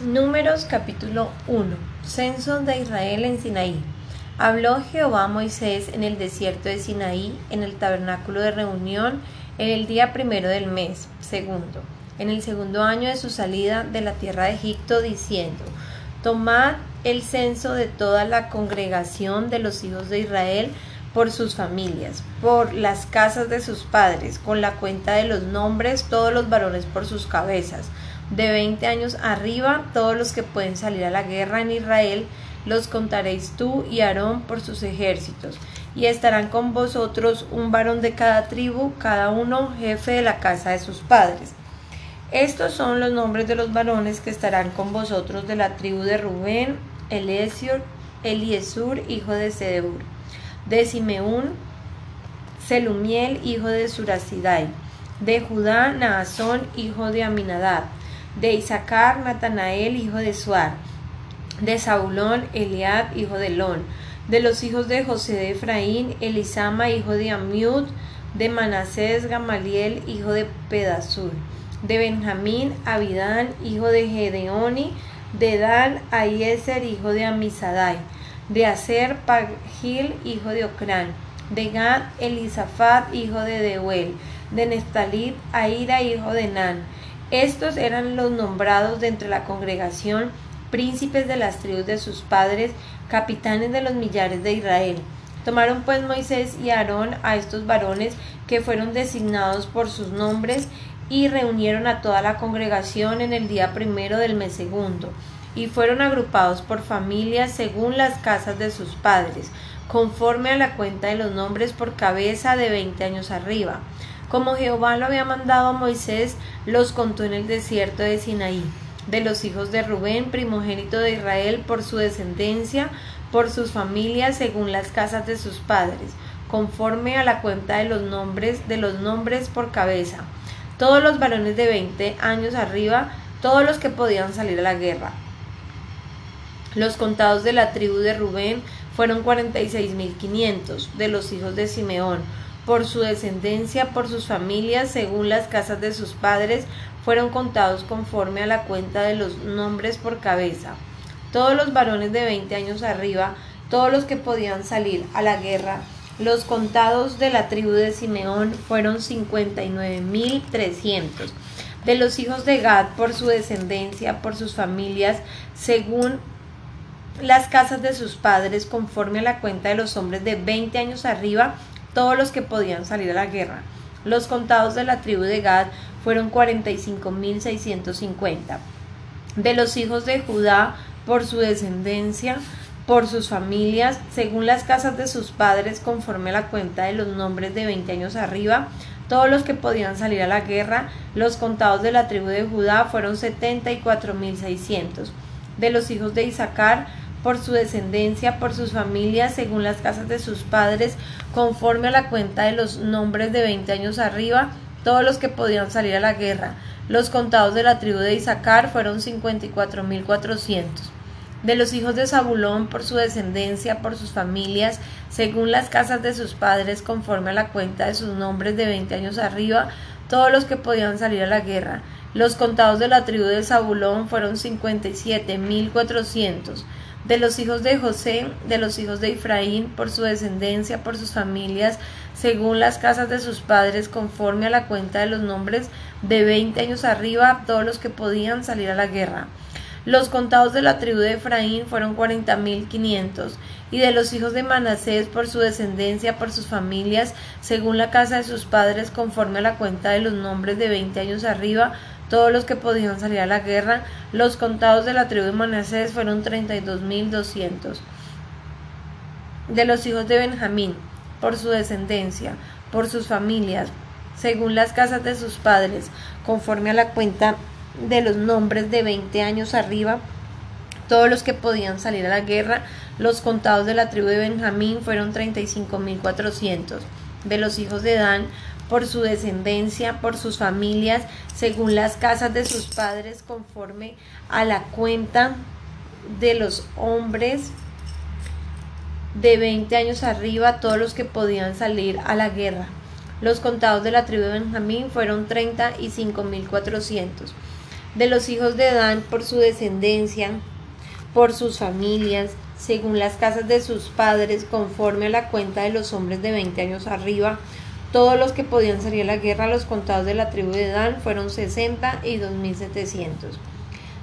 Números capítulo 1 Censo de Israel en Sinaí. Habló Jehová a Moisés en el desierto de Sinaí, en el tabernáculo de reunión, en el día primero del mes, segundo, en el segundo año de su salida de la tierra de Egipto, diciendo, Tomad el censo de toda la congregación de los hijos de Israel por sus familias, por las casas de sus padres, con la cuenta de los nombres, todos los varones por sus cabezas, de veinte años arriba, todos los que pueden salir a la guerra en Israel, los contaréis tú y Aarón por sus ejércitos, y estarán con vosotros un varón de cada tribu, cada uno jefe de la casa de sus padres. Estos son los nombres de los varones que estarán con vosotros de la tribu de Rubén, Eliezer, Eliesur, hijo de Sedeur, de Simeún, Selumiel, hijo de Surasidai, de Judá, Naasón, hijo de Aminadab, de Isaacar, Natanael, hijo de Suar, de Saulón, Eliab, hijo de Lon, de los hijos de José de Efraín, Elisama, hijo de Amiud, de Manasés, Gamaliel, hijo de Pedasur, de Benjamín, Abidán, hijo de Gedeoni, de Dan, Aieser, hijo de Amisadai, de Aser, Pagil, hijo de Ocrán, de Gad, Elisafat, hijo de Deuel, de Neftalit, Aira, hijo de Nan, estos eran los nombrados de entre la congregación, príncipes de las tribus de sus padres, capitanes de los millares de Israel. Tomaron pues Moisés y Aarón a estos varones que fueron designados por sus nombres y reunieron a toda la congregación en el día primero del mes segundo, y fueron agrupados por familias según las casas de sus padres, conforme a la cuenta de los nombres por cabeza de veinte años arriba. Como Jehová lo había mandado a Moisés, los contó en el desierto de Sinaí, de los hijos de Rubén, primogénito de Israel, por su descendencia, por sus familias, según las casas de sus padres, conforme a la cuenta de los nombres, de los nombres por cabeza. Todos los varones de veinte años arriba, todos los que podían salir a la guerra. Los contados de la tribu de Rubén fueron cuarenta y seis mil quinientos, de los hijos de Simeón, por su descendencia, por sus familias, según las casas de sus padres, fueron contados conforme a la cuenta de los nombres por cabeza. Todos los varones de veinte años arriba, todos los que podían salir a la guerra, los contados de la tribu de Simeón fueron cincuenta y nueve mil trescientos. De los hijos de Gad, por su descendencia, por sus familias, según las casas de sus padres, conforme a la cuenta de los hombres de veinte años arriba, todos los que podían salir a la guerra. Los contados de la tribu de Gad fueron 45.650. De los hijos de Judá, por su descendencia, por sus familias, según las casas de sus padres, conforme a la cuenta de los nombres de 20 años arriba, todos los que podían salir a la guerra, los contados de la tribu de Judá fueron 74.600. De los hijos de Isaacar, por su descendencia, por sus familias, según las casas de sus padres, conforme a la cuenta de los nombres de veinte años arriba, todos los que podían salir a la guerra. Los contados de la tribu de Isaacar fueron cincuenta y cuatro mil cuatrocientos. De los hijos de Zabulón, por su descendencia, por sus familias, según las casas de sus padres, conforme a la cuenta de sus nombres de veinte años arriba, todos los que podían salir a la guerra. Los contados de la tribu de Zabulón fueron cincuenta y siete mil cuatrocientos de los hijos de José, de los hijos de Efraín, por su descendencia, por sus familias, según las casas de sus padres, conforme a la cuenta de los nombres de veinte años arriba, todos los que podían salir a la guerra. Los contados de la tribu de Efraín fueron cuarenta mil quinientos, y de los hijos de Manasés por su descendencia, por sus familias, según la casa de sus padres, conforme a la cuenta de los nombres de veinte años arriba, todos los que podían salir a la guerra, los contados de la tribu de Manasés fueron treinta y dos mil doscientos. De los hijos de Benjamín, por su descendencia, por sus familias, según las casas de sus padres, conforme a la cuenta de los nombres de veinte años arriba, todos los que podían salir a la guerra, los contados de la tribu de Benjamín fueron treinta y cinco mil cuatrocientos. De los hijos de Dan, por su descendencia, por sus familias, según las casas de sus padres, conforme a la cuenta de los hombres de 20 años arriba, todos los que podían salir a la guerra. Los contados de la tribu de Benjamín fueron 35.400. De los hijos de Dan por su descendencia, por sus familias, según las casas de sus padres, conforme a la cuenta de los hombres de 20 años arriba, todos los que podían salir a la guerra, los contados de la tribu de Dan, fueron 60 y 2700.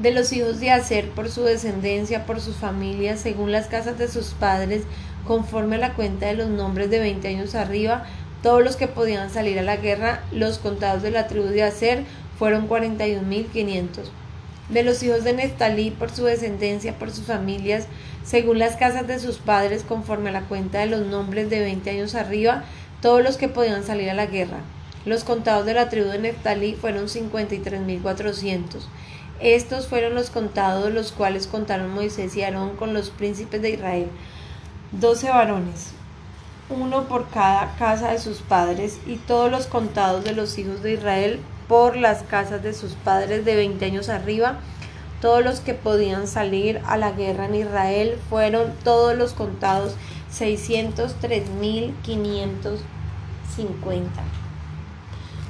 De los hijos de Aser por su descendencia, por sus familias, según las casas de sus padres, conforme a la cuenta de los nombres de 20 años arriba, todos los que podían salir a la guerra, los contados de la tribu de Aser, fueron 41.500. De los hijos de Neftalí por su descendencia, por sus familias, según las casas de sus padres, conforme a la cuenta de los nombres de 20 años arriba, todos los que podían salir a la guerra. Los contados de la tribu de Neftalí fueron 53.400. Estos fueron los contados los cuales contaron Moisés y Aarón con los príncipes de Israel. Doce varones, uno por cada casa de sus padres, y todos los contados de los hijos de Israel por las casas de sus padres de veinte años arriba, todos los que podían salir a la guerra en Israel fueron todos los contados 603.550.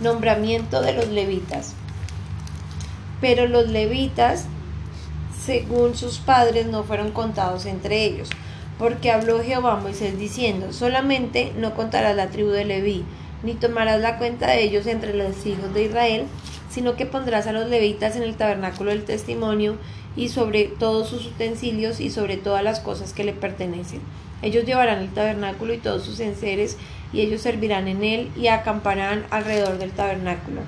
Nombramiento de los levitas. Pero los levitas, según sus padres, no fueron contados entre ellos, porque habló Jehová a Moisés diciendo, solamente no contarás la tribu de Leví, ni tomarás la cuenta de ellos entre los hijos de Israel, sino que pondrás a los levitas en el tabernáculo del testimonio y sobre todos sus utensilios y sobre todas las cosas que le pertenecen. Ellos llevarán el tabernáculo y todos sus enseres, y ellos servirán en él y acamparán alrededor del tabernáculo.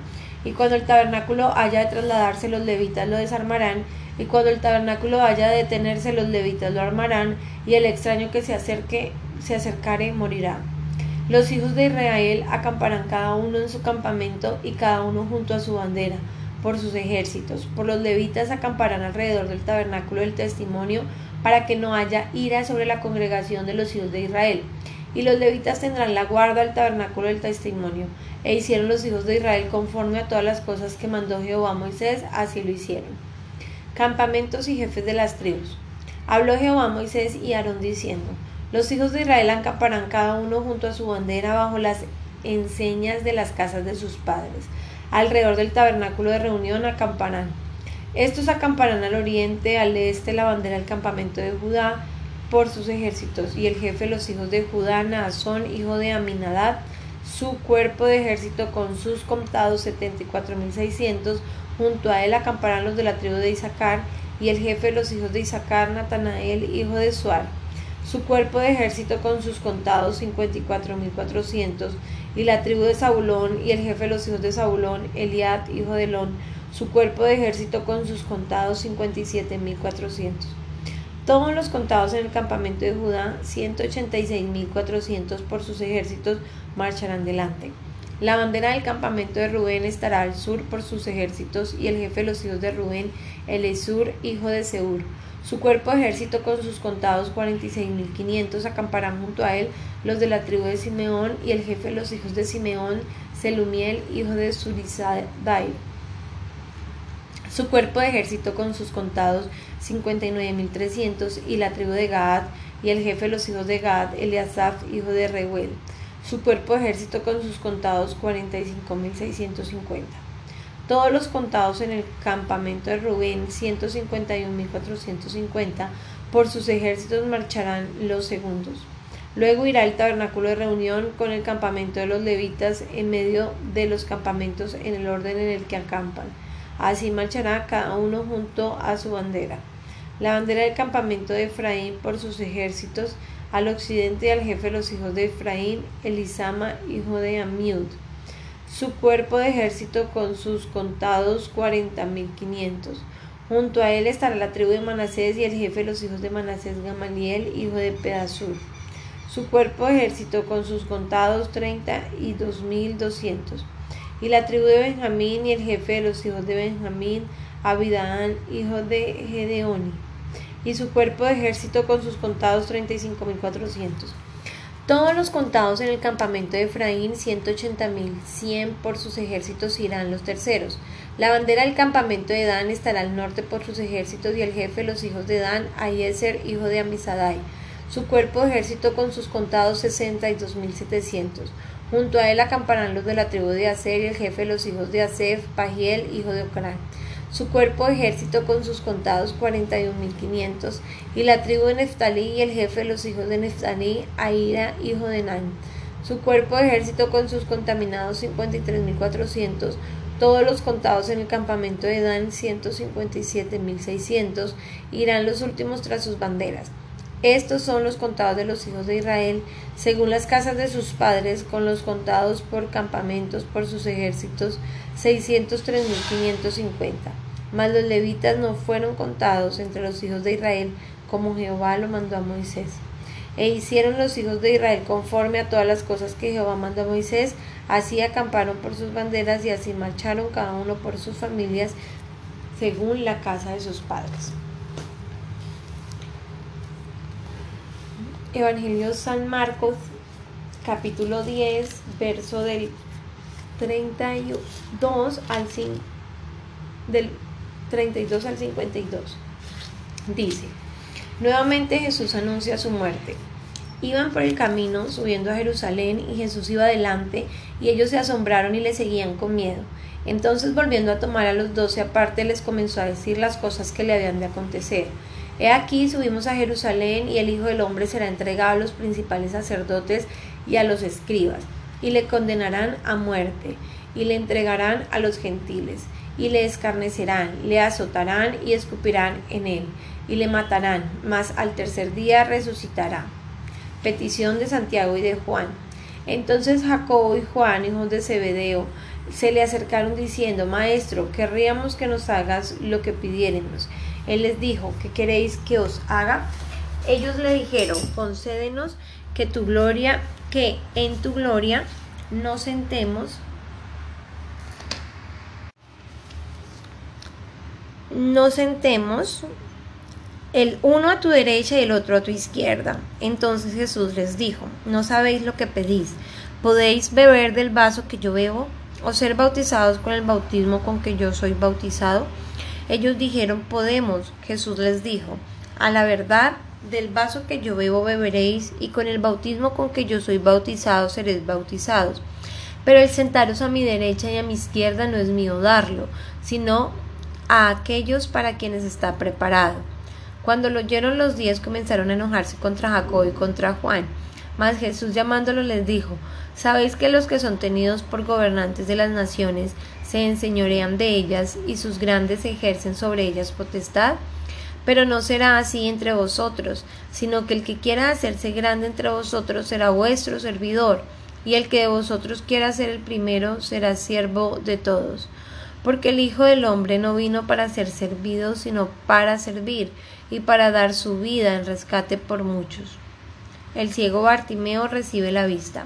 Y cuando el tabernáculo haya de trasladarse, los levitas lo desarmarán, y cuando el tabernáculo haya de detenerse, los levitas lo armarán, y el extraño que se acerque, se acercare, morirá. Los hijos de Israel acamparán cada uno en su campamento y cada uno junto a su bandera, por sus ejércitos. Por los levitas acamparán alrededor del tabernáculo del testimonio, para que no haya ira sobre la congregación de los hijos de Israel. Y los levitas tendrán la guarda del tabernáculo del testimonio. E hicieron los hijos de Israel conforme a todas las cosas que mandó Jehová a Moisés, así lo hicieron. Campamentos y jefes de las tribus. Habló Jehová a Moisés y Aarón diciendo, Los hijos de Israel acamparán cada uno junto a su bandera bajo las enseñas de las casas de sus padres. Alrededor del tabernáculo de reunión acamparán estos acamparán al oriente, al este, la bandera del campamento de Judá por sus ejércitos, y el jefe de los hijos de Judá, Naasón, hijo de Aminadab, su cuerpo de ejército con sus contados setenta y cuatro mil seiscientos, junto a él acamparán los de la tribu de Isaacar, y el jefe de los hijos de Isaacar, Natanael, hijo de Suar, su cuerpo de ejército con sus contados cincuenta y la tribu de Zabulón, y el jefe de los hijos de Zabulón, Eliad, hijo de Lón, su cuerpo de ejército con sus contados 57.400. Todos los contados en el campamento de Judá, 186.400 por sus ejércitos, marcharán delante. La bandera del campamento de Rubén estará al sur por sus ejércitos y el jefe de los hijos de Rubén, Elesur, hijo de Seur. Su cuerpo de ejército con sus contados 46.500 acamparán junto a él los de la tribu de Simeón y el jefe de los hijos de Simeón, Selumiel, hijo de Surizadai su cuerpo de ejército con sus contados 59.300 y la tribu de Gad y el jefe de los hijos de Gad, Eliasaf, hijo de Reuel, su cuerpo de ejército con sus contados 45.650. Todos los contados en el campamento de Rubén, 151.450, por sus ejércitos marcharán los segundos. Luego irá el tabernáculo de reunión con el campamento de los levitas en medio de los campamentos en el orden en el que acampan Así marchará cada uno junto a su bandera. La bandera del campamento de Efraín por sus ejércitos al occidente al jefe de los hijos de Efraín, Elisama, hijo de Amiud. Su cuerpo de ejército con sus contados cuarenta mil quinientos. Junto a él estará la tribu de Manasés y el jefe de los hijos de Manasés, Gamaliel, hijo de Pedasur. Su cuerpo de ejército con sus contados treinta y dos mil doscientos y la tribu de Benjamín y el jefe de los hijos de Benjamín, Abidán, hijo de Gedeoni, y su cuerpo de ejército con sus contados 35.400. Todos los contados en el campamento de Efraín, 180.100 por sus ejércitos irán los terceros. La bandera del campamento de Dan estará al norte por sus ejércitos y el jefe de los hijos de Dan, Ayeser, hijo de Amisadai. Su cuerpo de ejército con sus contados 62.700. Junto a él acamparán los de la tribu de Aser y el jefe de los hijos de Asef, Pagiel, hijo de Ocrán. Su cuerpo de ejército con sus contados cuarenta y la tribu de Neftalí y el jefe de los hijos de Neftalí, Aira, hijo de Nan. Su cuerpo de ejército con sus contaminados cincuenta y tres mil cuatrocientos, todos los contados en el campamento de Dan ciento cincuenta y siete mil seiscientos, irán los últimos tras sus banderas. Estos son los contados de los hijos de Israel, según las casas de sus padres, con los contados por campamentos, por sus ejércitos, seiscientos tres mil quinientos cincuenta. Mas los levitas no fueron contados entre los hijos de Israel, como Jehová lo mandó a Moisés. E hicieron los hijos de Israel conforme a todas las cosas que Jehová mandó a Moisés, así acamparon por sus banderas y así marcharon cada uno por sus familias, según la casa de sus padres. Evangelio San Marcos, capítulo 10, verso del 32 al 5, del 32 al 52. Dice, nuevamente Jesús anuncia su muerte. Iban por el camino subiendo a Jerusalén y Jesús iba adelante y ellos se asombraron y le seguían con miedo. Entonces volviendo a tomar a los doce aparte les comenzó a decir las cosas que le habían de acontecer. He aquí subimos a Jerusalén y el Hijo del Hombre será entregado a los principales sacerdotes y a los escribas, y le condenarán a muerte, y le entregarán a los gentiles, y le escarnecerán, le azotarán y escupirán en él, y le matarán, mas al tercer día resucitará. Petición de Santiago y de Juan. Entonces Jacobo y Juan, hijos de Zebedeo, se le acercaron diciendo, Maestro, querríamos que nos hagas lo que pidiéremos. Él les dijo, ¿qué queréis que os haga? Ellos le dijeron, concédenos que tu gloria, que en tu gloria nos sentemos, nos sentemos el uno a tu derecha y el otro a tu izquierda. Entonces Jesús les dijo, no sabéis lo que pedís. ¿Podéis beber del vaso que yo bebo o ser bautizados con el bautismo con que yo soy bautizado? Ellos dijeron, podemos. Jesús les dijo, a la verdad, del vaso que yo bebo beberéis, y con el bautismo con que yo soy bautizado seréis bautizados. Pero el sentaros a mi derecha y a mi izquierda no es mío darlo, sino a aquellos para quienes está preparado. Cuando lo oyeron los días comenzaron a enojarse contra Jacob y contra Juan. Mas Jesús llamándolo les dijo, ¿sabéis que los que son tenidos por gobernantes de las naciones se enseñorean de ellas y sus grandes ejercen sobre ellas potestad? Pero no será así entre vosotros, sino que el que quiera hacerse grande entre vosotros será vuestro servidor, y el que de vosotros quiera ser el primero será siervo de todos. Porque el Hijo del Hombre no vino para ser servido, sino para servir, y para dar su vida en rescate por muchos. El ciego Bartimeo recibe la vista.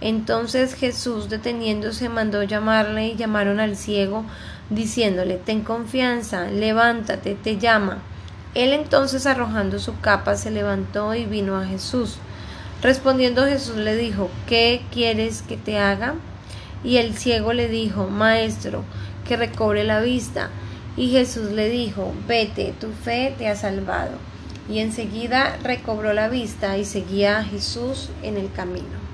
Entonces Jesús, deteniéndose, mandó llamarle y llamaron al ciego, diciéndole, Ten confianza, levántate, te llama. Él entonces, arrojando su capa, se levantó y vino a Jesús. Respondiendo Jesús le dijo, ¿qué quieres que te haga? Y el ciego le dijo, Maestro, que recobre la vista. Y Jesús le dijo, Vete, tu fe te ha salvado. Y enseguida recobró la vista y seguía a Jesús en el camino.